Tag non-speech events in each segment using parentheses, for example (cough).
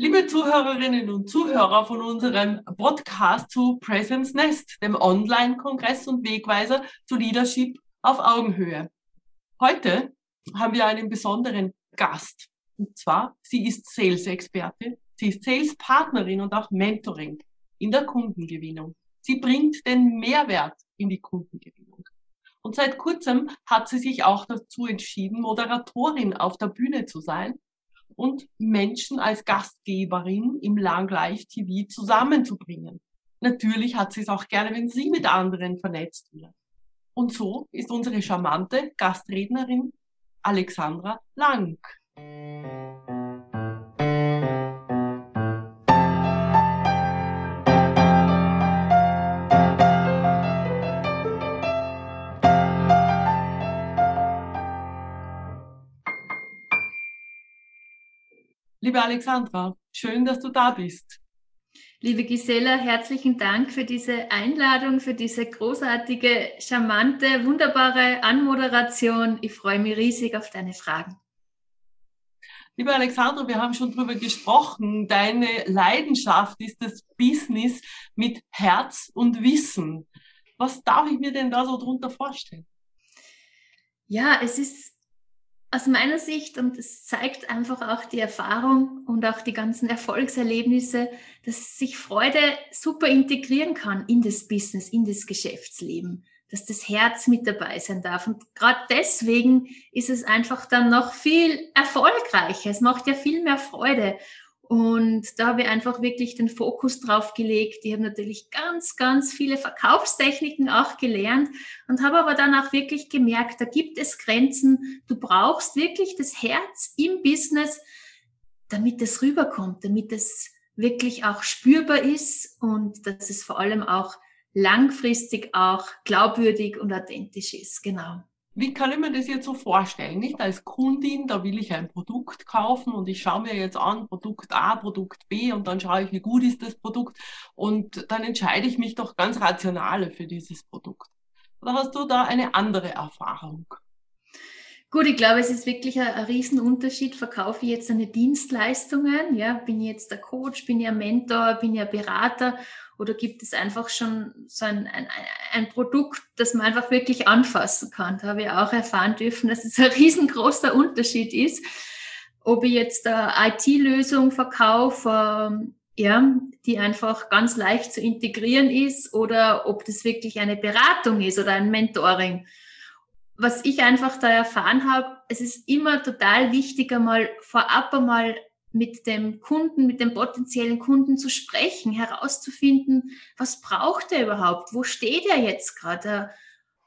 Liebe Zuhörerinnen und Zuhörer von unserem Podcast zu Presence Nest, dem Online-Kongress und Wegweiser zu Leadership auf Augenhöhe. Heute haben wir einen besonderen Gast. Und zwar, sie ist Sales-Expertin, sie ist Sales-Partnerin und auch Mentoring in der Kundengewinnung. Sie bringt den Mehrwert in die Kundengewinnung. Und seit kurzem hat sie sich auch dazu entschieden, Moderatorin auf der Bühne zu sein und Menschen als Gastgeberin im Lang Live TV zusammenzubringen. Natürlich hat sie es auch gerne, wenn sie mit anderen vernetzt wird. Und so ist unsere charmante Gastrednerin Alexandra Lang. Liebe Alexandra, schön, dass du da bist. Liebe Gisela, herzlichen Dank für diese Einladung, für diese großartige, charmante, wunderbare Anmoderation. Ich freue mich riesig auf deine Fragen. Liebe Alexandra, wir haben schon darüber gesprochen. Deine Leidenschaft ist das Business mit Herz und Wissen. Was darf ich mir denn da so drunter vorstellen? Ja, es ist aus meiner Sicht, und es zeigt einfach auch die Erfahrung und auch die ganzen Erfolgserlebnisse, dass sich Freude super integrieren kann in das Business, in das Geschäftsleben, dass das Herz mit dabei sein darf. Und gerade deswegen ist es einfach dann noch viel erfolgreicher. Es macht ja viel mehr Freude. Und da habe ich einfach wirklich den Fokus drauf gelegt. Ich habe natürlich ganz, ganz viele Verkaufstechniken auch gelernt und habe aber dann auch wirklich gemerkt, da gibt es Grenzen. Du brauchst wirklich das Herz im Business, damit es rüberkommt, damit es wirklich auch spürbar ist und dass es vor allem auch langfristig auch glaubwürdig und authentisch ist. Genau. Wie kann ich mir das jetzt so vorstellen? Nicht als Kundin, da will ich ein Produkt kaufen und ich schaue mir jetzt an, Produkt A, Produkt B und dann schaue ich, wie gut ist das Produkt und dann entscheide ich mich doch ganz rational für dieses Produkt. Oder hast du da eine andere Erfahrung? Gut, ich glaube, es ist wirklich ein, ein Riesenunterschied. Verkaufe ich jetzt eine Dienstleistungen? Ja, bin ich jetzt der Coach? Bin ich ein Mentor? Bin ich ein Berater? Oder gibt es einfach schon so ein, ein, ein Produkt, das man einfach wirklich anfassen kann? Da habe ich auch erfahren dürfen, dass es ein (laughs) riesengroßer Unterschied ist, ob ich jetzt eine IT-Lösung verkaufe, ähm, ja, die einfach ganz leicht zu integrieren ist oder ob das wirklich eine Beratung ist oder ein Mentoring. Was ich einfach da erfahren habe, es ist immer total wichtig, einmal vorab einmal mit dem Kunden, mit dem potenziellen Kunden zu sprechen, herauszufinden, was braucht er überhaupt, wo steht er jetzt gerade,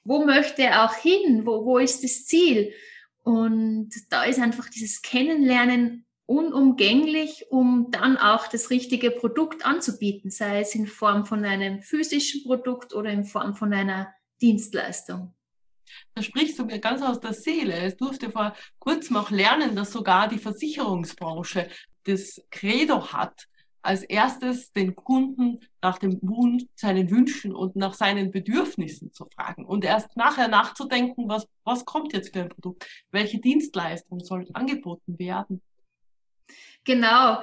wo möchte er auch hin, wo, wo ist das Ziel. Und da ist einfach dieses Kennenlernen unumgänglich, um dann auch das richtige Produkt anzubieten, sei es in Form von einem physischen Produkt oder in Form von einer Dienstleistung. Da sprichst du mir ganz aus der Seele. Es durfte vor kurzem auch lernen, dass sogar die Versicherungsbranche das Credo hat, als erstes den Kunden nach dem Wunsch, seinen Wünschen und nach seinen Bedürfnissen zu fragen und erst nachher nachzudenken, was, was kommt jetzt für ein Produkt, welche Dienstleistung soll angeboten werden. Genau.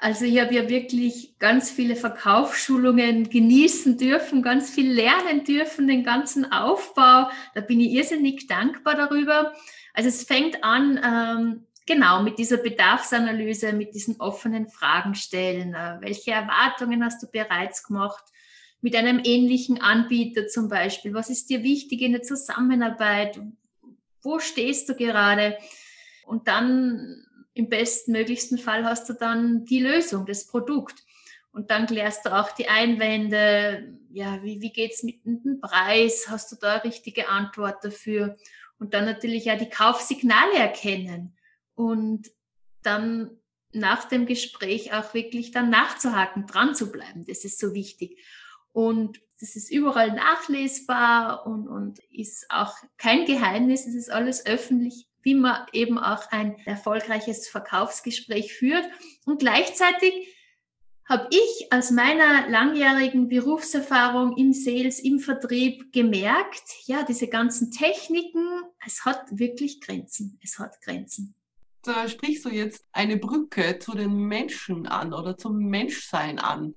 Also ich habe ja wirklich ganz viele Verkaufsschulungen genießen dürfen, ganz viel lernen dürfen, den ganzen Aufbau. Da bin ich irrsinnig dankbar darüber. Also es fängt an, ähm, genau mit dieser Bedarfsanalyse, mit diesen offenen Fragen stellen. Äh, welche Erwartungen hast du bereits gemacht? Mit einem ähnlichen Anbieter zum Beispiel. Was ist dir wichtig in der Zusammenarbeit? Wo stehst du gerade? Und dann im bestmöglichsten Fall hast du dann die Lösung, das Produkt. Und dann klärst du auch die Einwände. Ja, wie, wie geht es mit dem Preis? Hast du da eine richtige Antwort dafür? Und dann natürlich ja die Kaufsignale erkennen und dann nach dem Gespräch auch wirklich dann nachzuhaken, dran zu bleiben. Das ist so wichtig. Und das ist überall nachlesbar und, und ist auch kein Geheimnis. Es ist alles öffentlich wie man eben auch ein erfolgreiches Verkaufsgespräch führt. Und gleichzeitig habe ich aus meiner langjährigen Berufserfahrung im Sales, im Vertrieb gemerkt, ja, diese ganzen Techniken, es hat wirklich Grenzen. Es hat Grenzen. da sprichst du jetzt eine Brücke zu den Menschen an oder zum Menschsein an.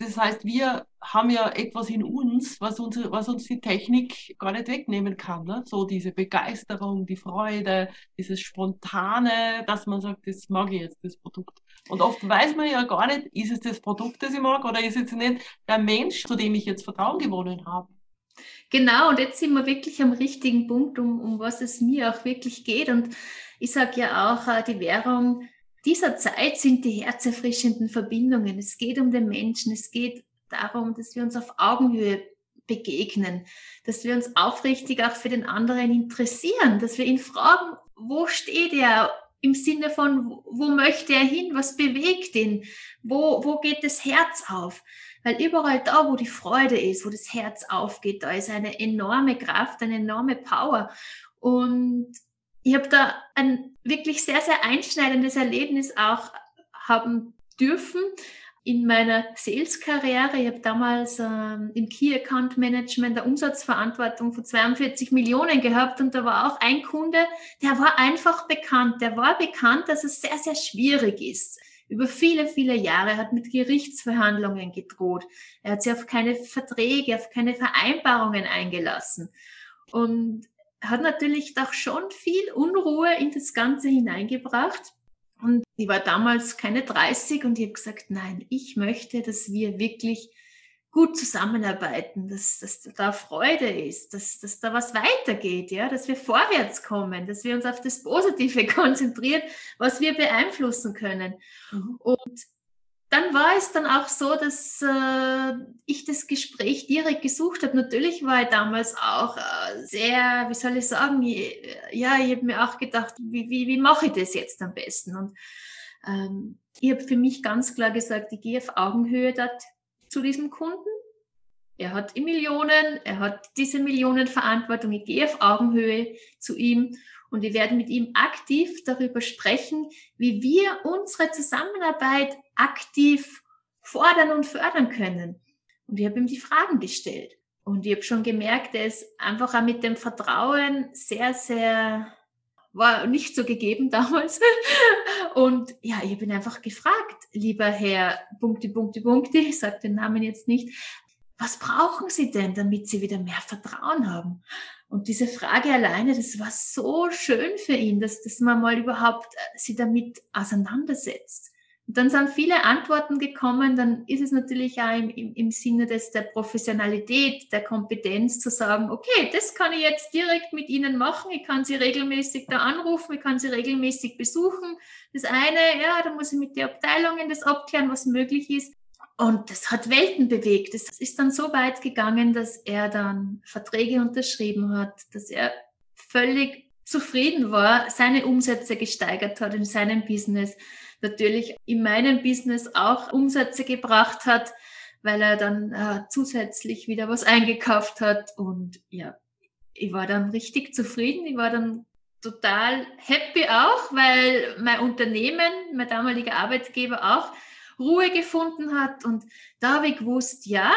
Das heißt, wir haben ja etwas in uns, was uns, was uns die Technik gar nicht wegnehmen kann. Ne? So diese Begeisterung, die Freude, dieses Spontane, dass man sagt, das mag ich jetzt, das Produkt. Und oft weiß man ja gar nicht, ist es das Produkt, das ich mag, oder ist es nicht der Mensch, zu dem ich jetzt Vertrauen gewonnen habe. Genau, und jetzt sind wir wirklich am richtigen Punkt, um, um was es mir auch wirklich geht. Und ich sage ja auch, äh, die Währung dieser Zeit sind die herzerfrischenden Verbindungen. Es geht um den Menschen. Es geht darum, dass wir uns auf Augenhöhe begegnen, dass wir uns aufrichtig auch für den anderen interessieren, dass wir ihn fragen, wo steht er im Sinne von, wo möchte er hin, was bewegt ihn, wo, wo geht das Herz auf. Weil überall da, wo die Freude ist, wo das Herz aufgeht, da ist eine enorme Kraft, eine enorme Power. Und ich habe da ein wirklich sehr, sehr einschneidendes Erlebnis auch haben dürfen in meiner Sales-Karriere. Ich habe damals ähm, im Key Account Management der Umsatzverantwortung von 42 Millionen gehabt und da war auch ein Kunde, der war einfach bekannt. Der war bekannt, dass es sehr, sehr schwierig ist. Über viele, viele Jahre hat mit Gerichtsverhandlungen gedroht. Er hat sich auf keine Verträge, auf keine Vereinbarungen eingelassen. Und hat natürlich doch schon viel Unruhe in das Ganze hineingebracht. Und ich war damals keine 30 und ich habe gesagt, nein, ich möchte, dass wir wirklich gut zusammenarbeiten, dass, dass da Freude ist, dass, dass da was weitergeht, ja, dass wir vorwärts kommen, dass wir uns auf das Positive (laughs) konzentrieren, was wir beeinflussen können. Mhm. Und dann war es dann auch so, dass äh, ich das Gespräch direkt gesucht habe. Natürlich war ich damals auch äh, sehr, wie soll ich sagen, ja, ich habe mir auch gedacht, wie, wie, wie mache ich das jetzt am besten? Und ähm, ich habe für mich ganz klar gesagt, ich gehe auf Augenhöhe dort zu diesem Kunden. Er hat Millionen, er hat diese Millionenverantwortung, ich gehe auf Augenhöhe zu ihm und wir werden mit ihm aktiv darüber sprechen, wie wir unsere Zusammenarbeit aktiv fordern und fördern können. Und ich habe ihm die Fragen gestellt. Und ich habe schon gemerkt, er ist einfach auch mit dem Vertrauen sehr, sehr, war nicht so gegeben (laughs) damals. Und ja, ich habe ihn einfach gefragt, lieber Herr Punkti, Punkti, Punkti, ich sage den Namen jetzt nicht, was brauchen Sie denn, damit Sie wieder mehr Vertrauen haben? Und diese Frage alleine, das war so schön für ihn, dass, dass man mal überhaupt äh, sie damit auseinandersetzt. Dann sind viele Antworten gekommen, dann ist es natürlich auch im, im, im Sinne des, der Professionalität, der Kompetenz zu sagen, okay, das kann ich jetzt direkt mit Ihnen machen, ich kann Sie regelmäßig da anrufen, ich kann Sie regelmäßig besuchen. Das eine, ja, da muss ich mit den Abteilungen das abklären, was möglich ist. Und das hat Welten bewegt. Es ist dann so weit gegangen, dass er dann Verträge unterschrieben hat, dass er völlig zufrieden war, seine Umsätze gesteigert hat in seinem Business, natürlich in meinem Business auch Umsätze gebracht hat, weil er dann äh, zusätzlich wieder was eingekauft hat. Und ja, ich war dann richtig zufrieden. Ich war dann total happy auch, weil mein Unternehmen, mein damaliger Arbeitgeber auch, Ruhe gefunden hat. Und da habe ich gewusst, ja,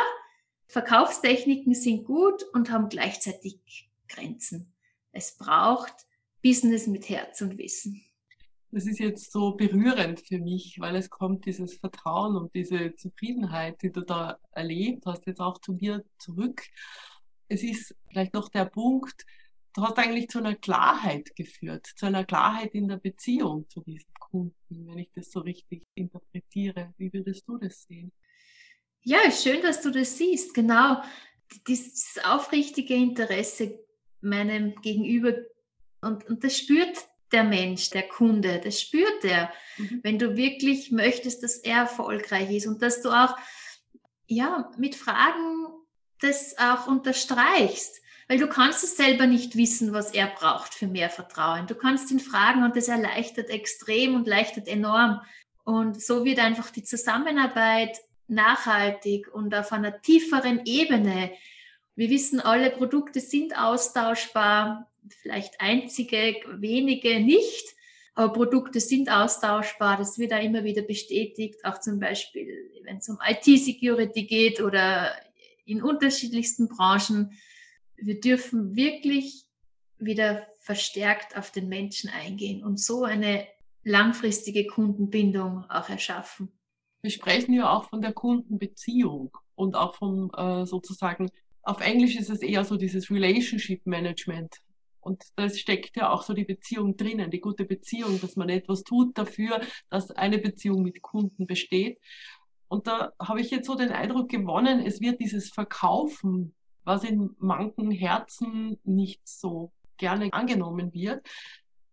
Verkaufstechniken sind gut und haben gleichzeitig Grenzen. Es braucht Business mit Herz und Wissen. Das ist jetzt so berührend für mich, weil es kommt dieses Vertrauen und diese Zufriedenheit, die du da erlebt hast, jetzt auch zu mir zurück. Es ist vielleicht noch der Punkt, du hast eigentlich zu einer Klarheit geführt, zu einer Klarheit in der Beziehung zu diesem Kunden, wenn ich das so richtig interpretiere. Wie würdest du das sehen? Ja, schön, dass du das siehst. Genau. Dieses aufrichtige Interesse meinem Gegenüber und, und das spürt der Mensch, der Kunde, das spürt er, mhm. wenn du wirklich möchtest, dass er erfolgreich ist und dass du auch ja mit Fragen das auch unterstreichst. Weil du kannst es selber nicht wissen, was er braucht für mehr Vertrauen. Du kannst ihn fragen und das erleichtert extrem und leichtert enorm. Und so wird einfach die Zusammenarbeit nachhaltig und auf einer tieferen Ebene. Wir wissen, alle Produkte sind austauschbar, vielleicht einzige, wenige nicht, aber Produkte sind austauschbar. Das wird da immer wieder bestätigt, auch zum Beispiel, wenn es um IT-Security geht oder in unterschiedlichsten Branchen wir dürfen wirklich wieder verstärkt auf den Menschen eingehen und so eine langfristige Kundenbindung auch erschaffen. Wir sprechen ja auch von der Kundenbeziehung und auch vom äh, sozusagen, auf Englisch ist es eher so dieses Relationship Management. Und da steckt ja auch so die Beziehung drinnen, die gute Beziehung, dass man etwas tut dafür, dass eine Beziehung mit Kunden besteht. Und da habe ich jetzt so den Eindruck gewonnen, es wird dieses Verkaufen, was in manchen Herzen nicht so gerne angenommen wird,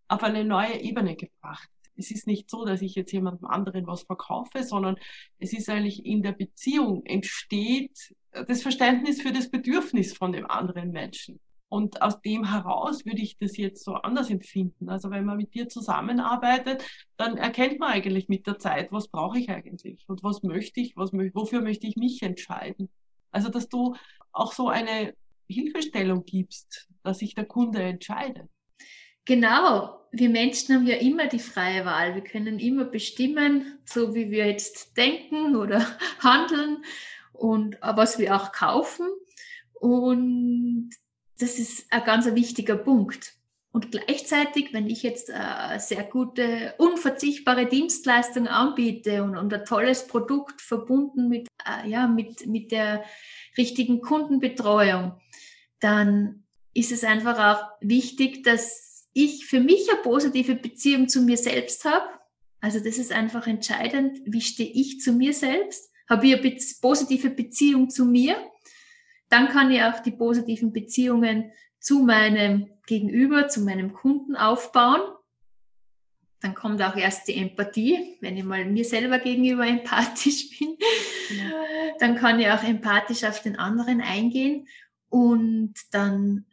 auf eine neue Ebene gebracht es ist nicht so, dass ich jetzt jemandem anderen was verkaufe, sondern es ist eigentlich in der Beziehung entsteht das Verständnis für das Bedürfnis von dem anderen Menschen. Und aus dem heraus würde ich das jetzt so anders empfinden. Also wenn man mit dir zusammenarbeitet, dann erkennt man eigentlich mit der Zeit, was brauche ich eigentlich und was möchte ich, was, wofür möchte ich mich entscheiden. Also dass du auch so eine Hilfestellung gibst, dass sich der Kunde entscheidet. Genau, wir Menschen haben ja immer die freie Wahl. Wir können immer bestimmen, so wie wir jetzt denken oder (laughs) handeln und was wir auch kaufen. Und das ist ein ganz wichtiger Punkt. Und gleichzeitig, wenn ich jetzt eine sehr gute, unverzichtbare Dienstleistung anbiete und, und ein tolles Produkt verbunden mit, äh, ja, mit, mit der richtigen Kundenbetreuung, dann ist es einfach auch wichtig, dass ich für mich eine positive Beziehung zu mir selbst habe. Also das ist einfach entscheidend. Wie stehe ich zu mir selbst? Habe ich eine positive Beziehung zu mir? Dann kann ich auch die positiven Beziehungen zu meinem Gegenüber, zu meinem Kunden aufbauen. Dann kommt auch erst die Empathie, wenn ich mal mir selber gegenüber (laughs) empathisch bin. Ja. Dann kann ich auch empathisch auf den anderen eingehen und dann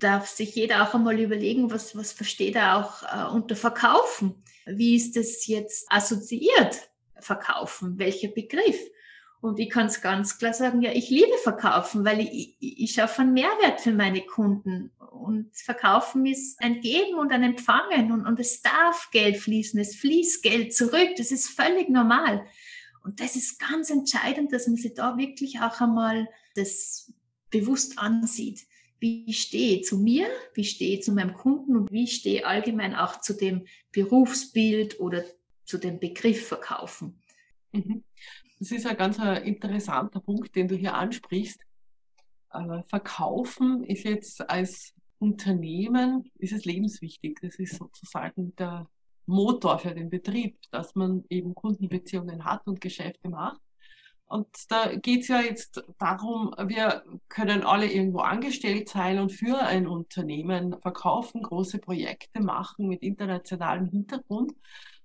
darf sich jeder auch einmal überlegen, was, was versteht er auch äh, unter Verkaufen? Wie ist das jetzt assoziiert? Verkaufen, welcher Begriff? Und ich kann es ganz klar sagen, ja, ich liebe Verkaufen, weil ich, ich, ich schaffe einen Mehrwert für meine Kunden. Und Verkaufen ist ein Geben und ein Empfangen und, und es darf Geld fließen, es fließt Geld zurück, das ist völlig normal. Und das ist ganz entscheidend, dass man sich da wirklich auch einmal das bewusst ansieht wie stehe ich zu mir, wie stehe ich zu meinem Kunden und wie stehe ich allgemein auch zu dem Berufsbild oder zu dem Begriff Verkaufen. Mhm. Das ist ein ganz interessanter Punkt, den du hier ansprichst. Äh, verkaufen ist jetzt als Unternehmen, ist es lebenswichtig. Das ist sozusagen der Motor für den Betrieb, dass man eben Kundenbeziehungen hat und Geschäfte macht. Und da geht es ja jetzt darum, wir können alle irgendwo angestellt sein und für ein Unternehmen verkaufen, große Projekte machen mit internationalem Hintergrund.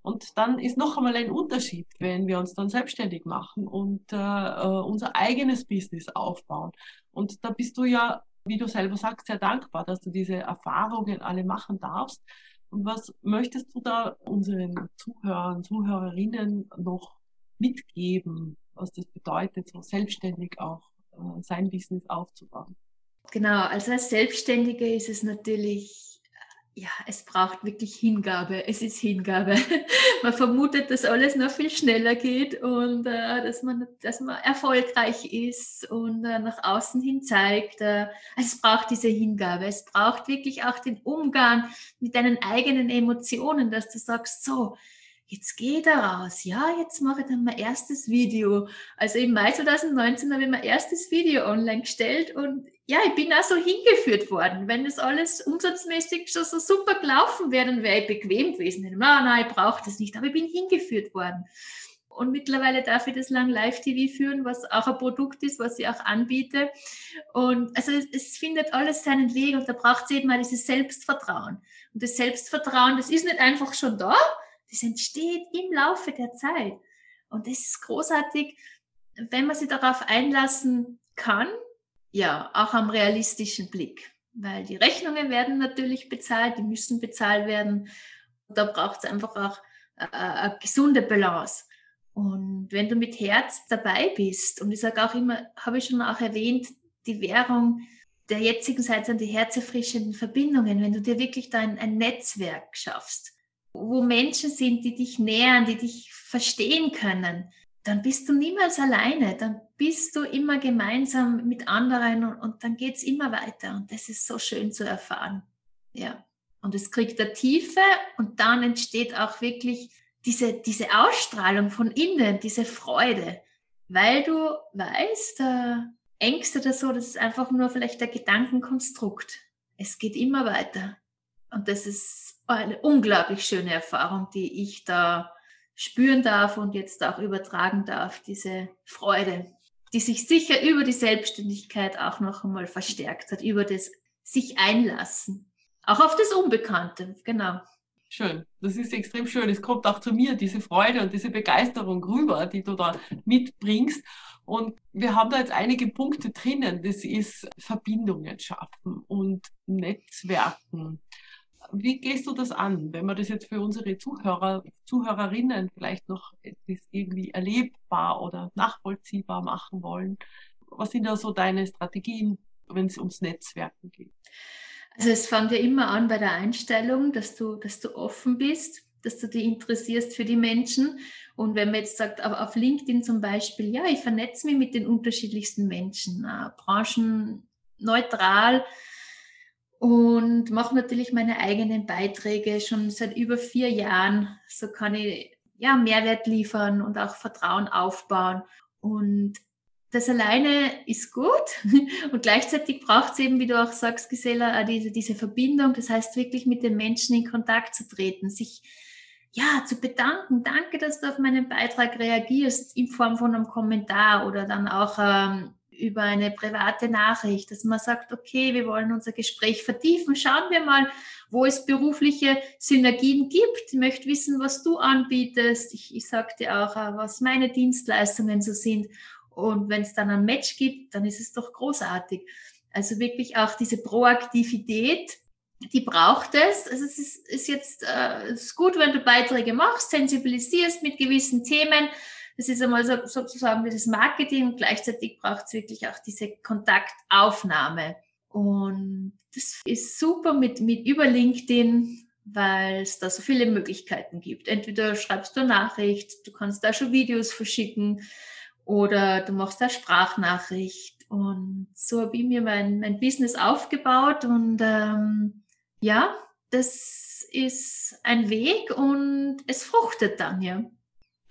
Und dann ist noch einmal ein Unterschied, wenn wir uns dann selbstständig machen und äh, äh unser eigenes Business aufbauen. Und da bist du ja, wie du selber sagst, sehr dankbar, dass du diese Erfahrungen alle machen darfst. Und was möchtest du da unseren Zuhörern, Zuhörerinnen noch mitgeben, was das bedeutet, so selbstständig auch äh, sein Business aufzubauen. Genau, also als Selbstständige ist es natürlich, ja, es braucht wirklich Hingabe. Es ist Hingabe. (laughs) man vermutet, dass alles noch viel schneller geht und äh, dass, man, dass man erfolgreich ist und äh, nach außen hin zeigt. Äh, also es braucht diese Hingabe. Es braucht wirklich auch den Umgang mit deinen eigenen Emotionen, dass du sagst, so, jetzt geht er raus. Ja, jetzt mache ich dann mein erstes Video. Also im Mai 2019 habe ich mein erstes Video online gestellt und ja, ich bin auch so hingeführt worden. Wenn das alles umsatzmäßig schon so super gelaufen wäre, dann wäre ich bequem gewesen. Nein, nein, ich brauche das nicht, aber ich bin hingeführt worden. Und mittlerweile darf ich das lang Live-TV führen, was auch ein Produkt ist, was ich auch anbiete. Und also es, es findet alles seinen Weg und da braucht es eben mal dieses Selbstvertrauen. Und das Selbstvertrauen, das ist nicht einfach schon da, das entsteht im Laufe der Zeit. Und das ist großartig, wenn man sich darauf einlassen kann, ja, auch am realistischen Blick. Weil die Rechnungen werden natürlich bezahlt, die müssen bezahlt werden. Und da braucht es einfach auch äh, eine gesunde Balance. Und wenn du mit Herz dabei bist, und ich sage auch immer, habe ich schon auch erwähnt, die Währung der jetzigen Zeit sind die herzerfrischenden Verbindungen, wenn du dir wirklich da ein, ein Netzwerk schaffst wo Menschen sind, die dich nähern, die dich verstehen können, dann bist du niemals alleine, dann bist du immer gemeinsam mit anderen und, und dann geht es immer weiter. Und das ist so schön zu erfahren. Ja. und es kriegt eine Tiefe und dann entsteht auch wirklich diese, diese Ausstrahlung von innen, diese Freude, weil du weißt, äh, Ängste oder so, das ist einfach nur vielleicht ein Gedankenkonstrukt. Es geht immer weiter. Und das ist eine unglaublich schöne Erfahrung, die ich da spüren darf und jetzt auch übertragen darf, diese Freude, die sich sicher über die Selbstständigkeit auch noch einmal verstärkt hat, über das sich einlassen. Auch auf das Unbekannte, genau. Schön, das ist extrem schön. Es kommt auch zu mir, diese Freude und diese Begeisterung rüber, die du da mitbringst. Und wir haben da jetzt einige Punkte drinnen. Das ist Verbindungen schaffen und Netzwerken. Wie gehst du das an, wenn wir das jetzt für unsere Zuhörer, Zuhörerinnen vielleicht noch irgendwie erlebbar oder nachvollziehbar machen wollen? Was sind da so deine Strategien, wenn es ums Netzwerken geht? Also es fängt ja immer an bei der Einstellung, dass du, dass du offen bist, dass du dich interessierst für die Menschen. Und wenn man jetzt sagt, auf LinkedIn zum Beispiel, ja, ich vernetze mich mit den unterschiedlichsten Menschen, äh, branchenneutral und mache natürlich meine eigenen Beiträge schon seit über vier Jahren. So kann ich ja Mehrwert liefern und auch Vertrauen aufbauen. Und das alleine ist gut (laughs) und gleichzeitig braucht es eben, wie du auch sagst, Gisela, diese, diese Verbindung. Das heißt wirklich mit den Menschen in Kontakt zu treten, sich ja, zu bedanken. Danke, dass du auf meinen Beitrag reagierst in Form von einem Kommentar oder dann auch ähm, über eine private Nachricht, dass man sagt, okay, wir wollen unser Gespräch vertiefen. Schauen wir mal, wo es berufliche Synergien gibt. Ich möchte wissen, was du anbietest. Ich, ich sage dir auch, äh, was meine Dienstleistungen so sind. Und wenn es dann ein Match gibt, dann ist es doch großartig. Also wirklich auch diese Proaktivität, die braucht es. Also es ist, ist jetzt äh, ist gut, wenn du Beiträge machst, sensibilisierst mit gewissen Themen. Das ist einmal so, sozusagen dieses Marketing gleichzeitig braucht es wirklich auch diese Kontaktaufnahme. Und das ist super mit, mit über LinkedIn, weil es da so viele Möglichkeiten gibt. Entweder schreibst du eine Nachricht, du kannst da schon Videos verschicken oder du machst da Sprachnachricht. Und so habe ich mir mein, mein Business aufgebaut und ähm, ja, das ist ein Weg und es fruchtet dann, ja.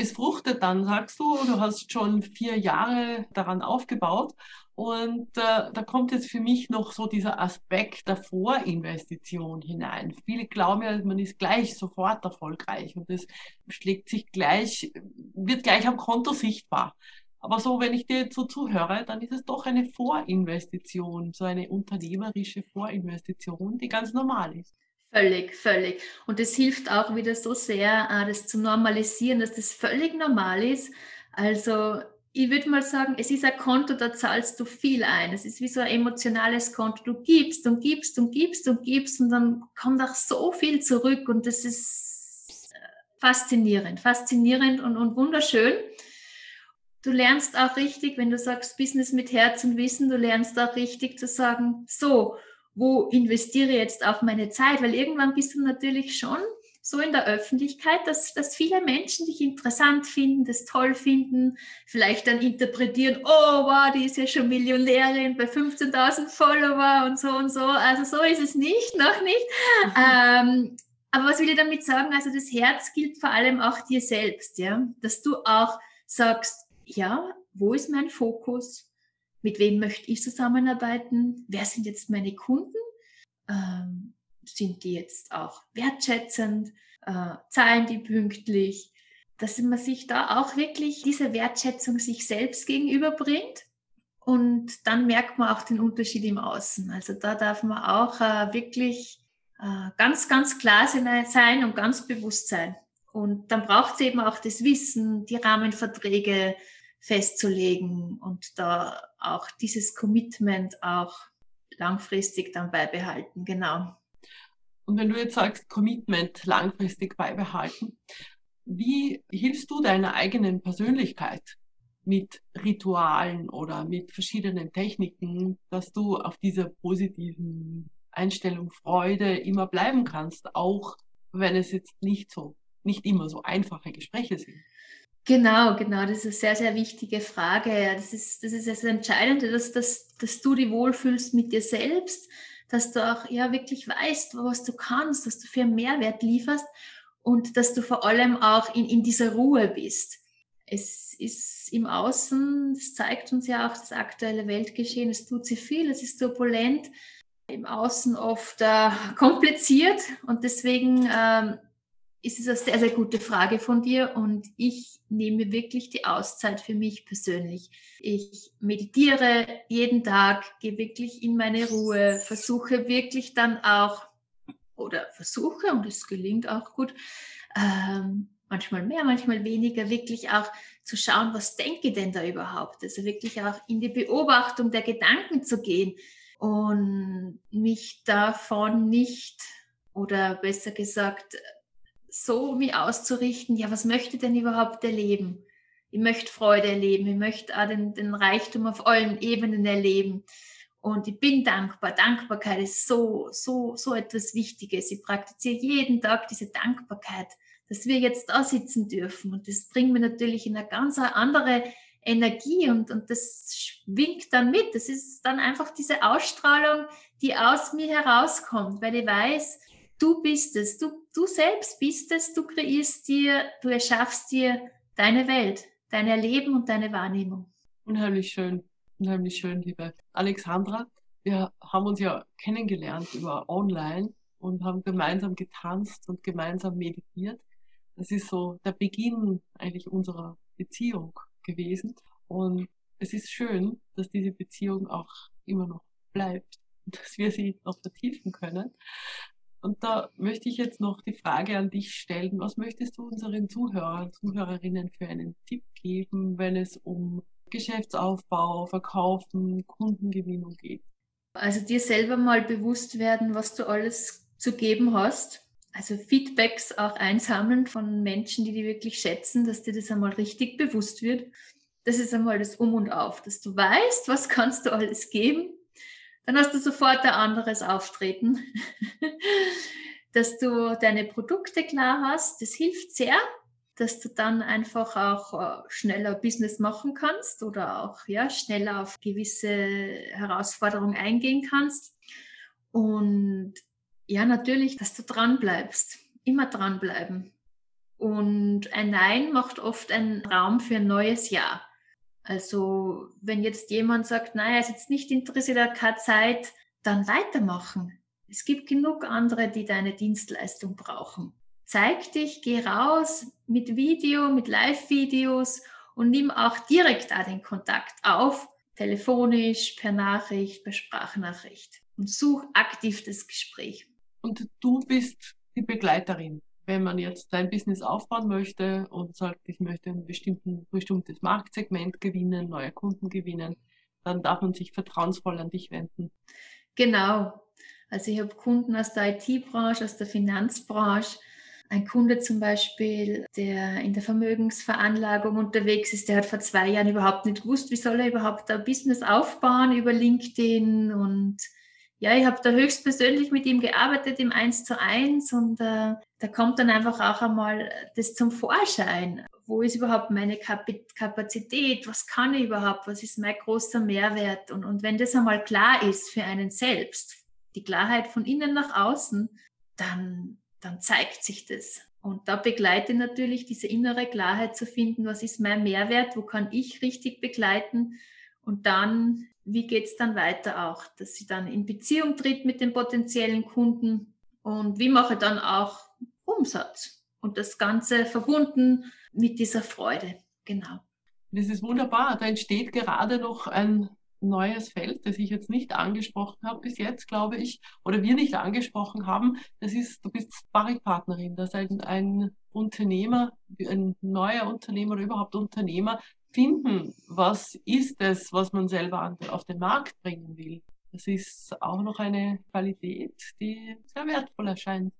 Es fruchtet dann, sagst du, du hast schon vier Jahre daran aufgebaut und äh, da kommt jetzt für mich noch so dieser Aspekt der Vorinvestition hinein. Viele glauben ja, man ist gleich sofort erfolgreich und das schlägt sich gleich, wird gleich am Konto sichtbar. Aber so, wenn ich dir so zuhöre, dann ist es doch eine Vorinvestition, so eine unternehmerische Vorinvestition, die ganz normal ist. Völlig, völlig. Und es hilft auch wieder so sehr, äh, das zu normalisieren, dass das völlig normal ist. Also ich würde mal sagen, es ist ein Konto, da zahlst du viel ein. Es ist wie so ein emotionales Konto. Du gibst und gibst und gibst und gibst und dann kommt auch so viel zurück und das ist äh, faszinierend, faszinierend und, und wunderschön. Du lernst auch richtig, wenn du sagst Business mit Herz und Wissen, du lernst auch richtig zu sagen, so, wo investiere ich jetzt auch meine Zeit? Weil irgendwann bist du natürlich schon so in der Öffentlichkeit, dass, dass viele Menschen dich interessant finden, das toll finden, vielleicht dann interpretieren, oh, wow, die ist ja schon Millionärin bei 15.000 Follower und so und so. Also so ist es nicht, (laughs) noch nicht. Mhm. Ähm, aber was will ich damit sagen? Also das Herz gilt vor allem auch dir selbst, ja, dass du auch sagst, ja, wo ist mein Fokus? Mit wem möchte ich zusammenarbeiten? Wer sind jetzt meine Kunden? Ähm, sind die jetzt auch wertschätzend? Äh, zahlen die pünktlich? Dass man sich da auch wirklich diese Wertschätzung sich selbst gegenüberbringt. Und dann merkt man auch den Unterschied im Außen. Also da darf man auch äh, wirklich äh, ganz, ganz klar sein und ganz bewusst sein. Und dann braucht es eben auch das Wissen, die Rahmenverträge, festzulegen und da auch dieses Commitment auch langfristig dann beibehalten, genau. Und wenn du jetzt sagst, Commitment langfristig beibehalten, wie hilfst du deiner eigenen Persönlichkeit mit Ritualen oder mit verschiedenen Techniken, dass du auf dieser positiven Einstellung, Freude immer bleiben kannst, auch wenn es jetzt nicht so, nicht immer so einfache Gespräche sind? Genau, genau, das ist eine sehr, sehr wichtige Frage. Das ist das, ist das Entscheidende, dass, dass, dass du dich wohlfühlst mit dir selbst, dass du auch ja wirklich weißt, was du kannst, was du für einen Mehrwert lieferst und dass du vor allem auch in, in dieser Ruhe bist. Es ist im Außen, das zeigt uns ja auch das aktuelle Weltgeschehen, es tut sich viel, es ist turbulent, im Außen oft äh, kompliziert und deswegen ähm, ist es eine sehr, sehr gute Frage von dir und ich nehme wirklich die Auszeit für mich persönlich. Ich meditiere jeden Tag, gehe wirklich in meine Ruhe, versuche wirklich dann auch, oder versuche, und es gelingt auch gut, ähm, manchmal mehr, manchmal weniger, wirklich auch zu schauen, was denke ich denn da überhaupt? Also wirklich auch in die Beobachtung der Gedanken zu gehen und mich davon nicht, oder besser gesagt, so mich auszurichten, ja, was möchte denn überhaupt erleben? Ich möchte Freude erleben, ich möchte auch den, den Reichtum auf allen Ebenen erleben. Und ich bin dankbar. Dankbarkeit ist so, so, so etwas Wichtiges. Ich praktiziere jeden Tag diese Dankbarkeit, dass wir jetzt da sitzen dürfen. Und das bringt mir natürlich in eine ganz andere Energie und, und das schwingt dann mit. Das ist dann einfach diese Ausstrahlung, die aus mir herauskommt, weil ich weiß, du bist es, du, du selbst bist es, du kreierst dir, du erschaffst dir deine Welt, dein Erleben und deine Wahrnehmung. Unheimlich schön, unheimlich schön, liebe Alexandra. Wir haben uns ja kennengelernt über online und haben gemeinsam getanzt und gemeinsam meditiert. Das ist so der Beginn eigentlich unserer Beziehung gewesen. Und es ist schön, dass diese Beziehung auch immer noch bleibt und (laughs) dass wir sie noch vertiefen können. Und da möchte ich jetzt noch die Frage an dich stellen. Was möchtest du unseren Zuhörern, Zuhörerinnen für einen Tipp geben, wenn es um Geschäftsaufbau, Verkaufen, Kundengewinnung geht? Also dir selber mal bewusst werden, was du alles zu geben hast. Also Feedbacks auch einsammeln von Menschen, die die wirklich schätzen, dass dir das einmal richtig bewusst wird. Das ist einmal das Um und Auf, dass du weißt, was kannst du alles geben dann hast du sofort ein anderes Auftreten, (laughs) dass du deine Produkte klar hast. Das hilft sehr, dass du dann einfach auch äh, schneller Business machen kannst oder auch ja, schneller auf gewisse Herausforderungen eingehen kannst. Und ja, natürlich, dass du dran bleibst, immer dranbleiben. Und ein Nein macht oft einen Raum für ein neues Ja. Also wenn jetzt jemand sagt, naja, ist jetzt nicht interessiert, er hat keine Zeit, dann weitermachen. Es gibt genug andere, die deine Dienstleistung brauchen. Zeig dich, geh raus mit Video, mit Live-Videos und nimm auch direkt da den Kontakt auf, telefonisch, per Nachricht, per Sprachnachricht und such aktiv das Gespräch. Und du bist die Begleiterin wenn man jetzt sein Business aufbauen möchte und sagt, ich möchte ein bestimmtes Marktsegment gewinnen, neue Kunden gewinnen, dann darf man sich vertrauensvoll an dich wenden. Genau. Also ich habe Kunden aus der IT-Branche, aus der Finanzbranche. Ein Kunde zum Beispiel, der in der Vermögensveranlagung unterwegs ist, der hat vor zwei Jahren überhaupt nicht gewusst, wie soll er überhaupt ein Business aufbauen über LinkedIn und ja, ich habe da höchstpersönlich mit ihm gearbeitet im Eins zu eins und äh, da kommt dann einfach auch einmal das zum Vorschein. Wo ist überhaupt meine Kapazität? Was kann ich überhaupt? Was ist mein großer Mehrwert? Und, und wenn das einmal klar ist für einen selbst, die Klarheit von innen nach außen, dann, dann zeigt sich das. Und da begleite ich natürlich diese innere Klarheit zu finden, was ist mein Mehrwert, wo kann ich richtig begleiten und dann wie geht es dann weiter auch, dass sie dann in Beziehung tritt mit den potenziellen Kunden und wie mache ich dann auch Umsatz und das Ganze verbunden mit dieser Freude. Genau. Das ist wunderbar. Da entsteht gerade noch ein neues Feld, das ich jetzt nicht angesprochen habe bis jetzt, glaube ich, oder wir nicht angesprochen haben. Das ist, du bist Sparringpartnerin, dass ein, ein Unternehmer, ein neuer Unternehmer oder überhaupt Unternehmer finden, was ist es, was man selber auf den Markt bringen will. Das ist auch noch eine Qualität, die sehr wertvoll erscheint.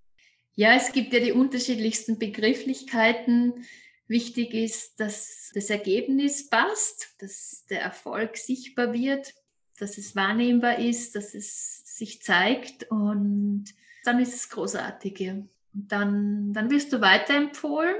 Ja, es gibt ja die unterschiedlichsten Begrifflichkeiten. Wichtig ist, dass das Ergebnis passt, dass der Erfolg sichtbar wird, dass es wahrnehmbar ist, dass es sich zeigt und dann ist es großartig. Und dann, dann wirst du weiterempfohlen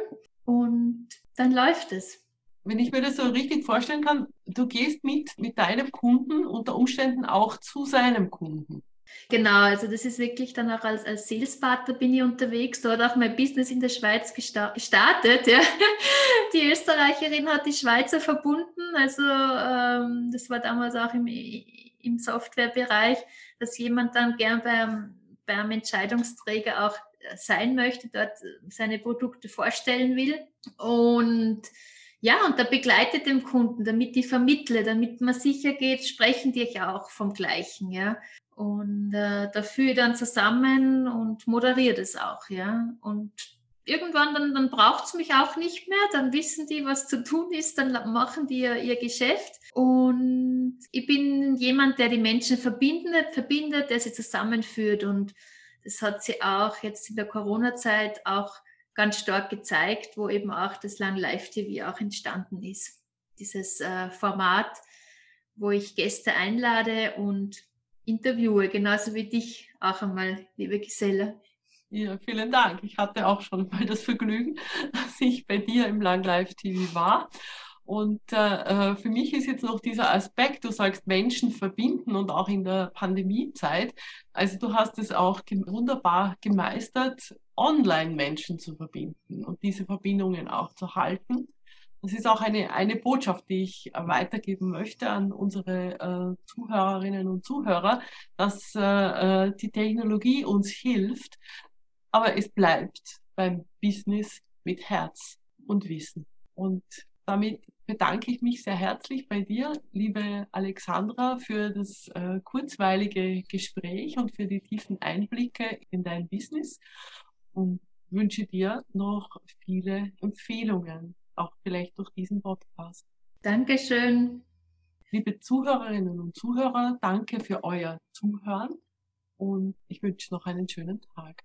und dann läuft es wenn ich mir das so richtig vorstellen kann, du gehst mit, mit deinem Kunden unter Umständen auch zu seinem Kunden. Genau, also das ist wirklich dann auch als, als Salespartner bin ich unterwegs. Hat auch mein Business in der Schweiz gestartet. Ja. (laughs) Die Österreicherin hat die Schweizer verbunden. Also ähm, das war damals auch im, im Softwarebereich, dass jemand dann gern beim, beim Entscheidungsträger auch sein möchte, dort seine Produkte vorstellen will. Und ja, und da begleitet den Kunden, damit die vermittle, damit man sicher geht, sprechen die ja auch vom Gleichen, ja. Und äh, da führe ich dann zusammen und moderiere das auch, ja. Und irgendwann, dann, dann braucht es mich auch nicht mehr, dann wissen die, was zu tun ist, dann machen die ihr, ihr Geschäft. Und ich bin jemand, der die Menschen verbindet, verbindet, der sie zusammenführt. Und das hat sie auch jetzt in der Corona-Zeit auch ganz stark gezeigt, wo eben auch das Lang Live TV auch entstanden ist. Dieses äh, Format, wo ich Gäste einlade und interviewe, genauso wie dich auch einmal, liebe Geselle. Ja, vielen Dank. Ich hatte auch schon mal das Vergnügen, (laughs) dass ich bei dir im Lang Live TV war. Und äh, äh, für mich ist jetzt noch dieser Aspekt, du sagst Menschen verbinden und auch in der Pandemiezeit. Also du hast es auch ge wunderbar gemeistert, Online-Menschen zu verbinden und diese Verbindungen auch zu halten. Das ist auch eine, eine Botschaft, die ich weitergeben möchte an unsere äh, Zuhörerinnen und Zuhörer, dass äh, äh die Technologie uns hilft, aber es bleibt beim Business mit Herz und Wissen. Und damit bedanke ich mich sehr herzlich bei dir, liebe Alexandra, für das äh, kurzweilige Gespräch und für die tiefen Einblicke in dein Business und wünsche dir noch viele Empfehlungen, auch vielleicht durch diesen Podcast. Dankeschön. Liebe Zuhörerinnen und Zuhörer, danke für euer Zuhören und ich wünsche noch einen schönen Tag.